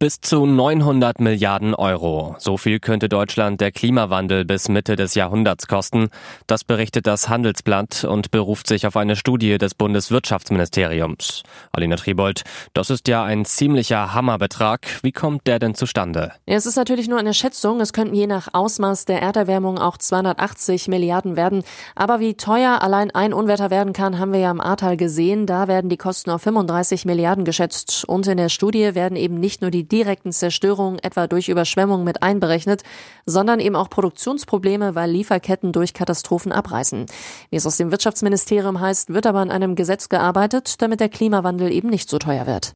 Bis zu 900 Milliarden Euro. So viel könnte Deutschland der Klimawandel bis Mitte des Jahrhunderts kosten. Das berichtet das Handelsblatt und beruft sich auf eine Studie des Bundeswirtschaftsministeriums. Alina Tribold, das ist ja ein ziemlicher Hammerbetrag. Wie kommt der denn zustande? Es ist natürlich nur eine Schätzung. Es könnten je nach Ausmaß der Erderwärmung auch 280 Milliarden werden. Aber wie teuer allein ein Unwetter werden kann, haben wir ja im Ahrtal gesehen. Da werden die Kosten auf 35 Milliarden geschätzt. Und in der Studie werden eben nicht nur die die direkten Zerstörungen etwa durch Überschwemmungen mit einberechnet, sondern eben auch Produktionsprobleme, weil Lieferketten durch Katastrophen abreißen. Wie es aus dem Wirtschaftsministerium heißt, wird aber an einem Gesetz gearbeitet, damit der Klimawandel eben nicht so teuer wird.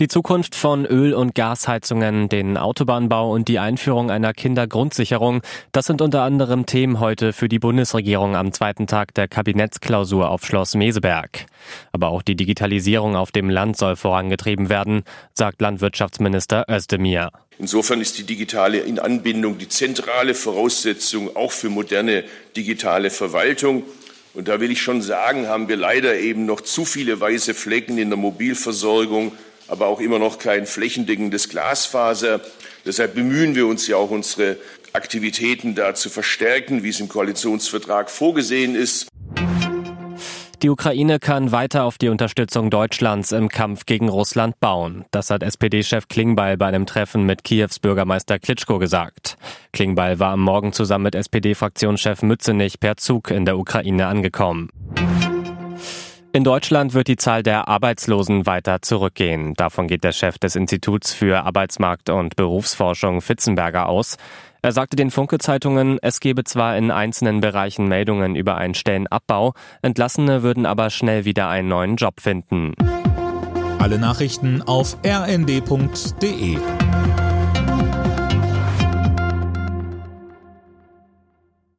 Die Zukunft von Öl- und Gasheizungen, den Autobahnbau und die Einführung einer Kindergrundsicherung, das sind unter anderem Themen heute für die Bundesregierung am zweiten Tag der Kabinettsklausur auf Schloss Meseberg. Aber auch die Digitalisierung auf dem Land soll vorangetrieben werden, sagt Landwirtschaftsminister Özdemir. Insofern ist die digitale Inanbindung die zentrale Voraussetzung auch für moderne digitale Verwaltung. Und da will ich schon sagen, haben wir leider eben noch zu viele weiße Flecken in der Mobilversorgung aber auch immer noch kein flächendeckendes Glasfaser. Deshalb bemühen wir uns ja auch, unsere Aktivitäten da zu verstärken, wie es im Koalitionsvertrag vorgesehen ist. Die Ukraine kann weiter auf die Unterstützung Deutschlands im Kampf gegen Russland bauen. Das hat SPD-Chef Klingbeil bei einem Treffen mit Kiews Bürgermeister Klitschko gesagt. Klingbeil war am Morgen zusammen mit SPD-Fraktionschef Mützenich per Zug in der Ukraine angekommen. In Deutschland wird die Zahl der Arbeitslosen weiter zurückgehen. Davon geht der Chef des Instituts für Arbeitsmarkt und Berufsforschung Fitzenberger aus. Er sagte den Funke-Zeitungen, es gebe zwar in einzelnen Bereichen Meldungen über einen Stellenabbau, Entlassene würden aber schnell wieder einen neuen Job finden. Alle Nachrichten auf rnd.de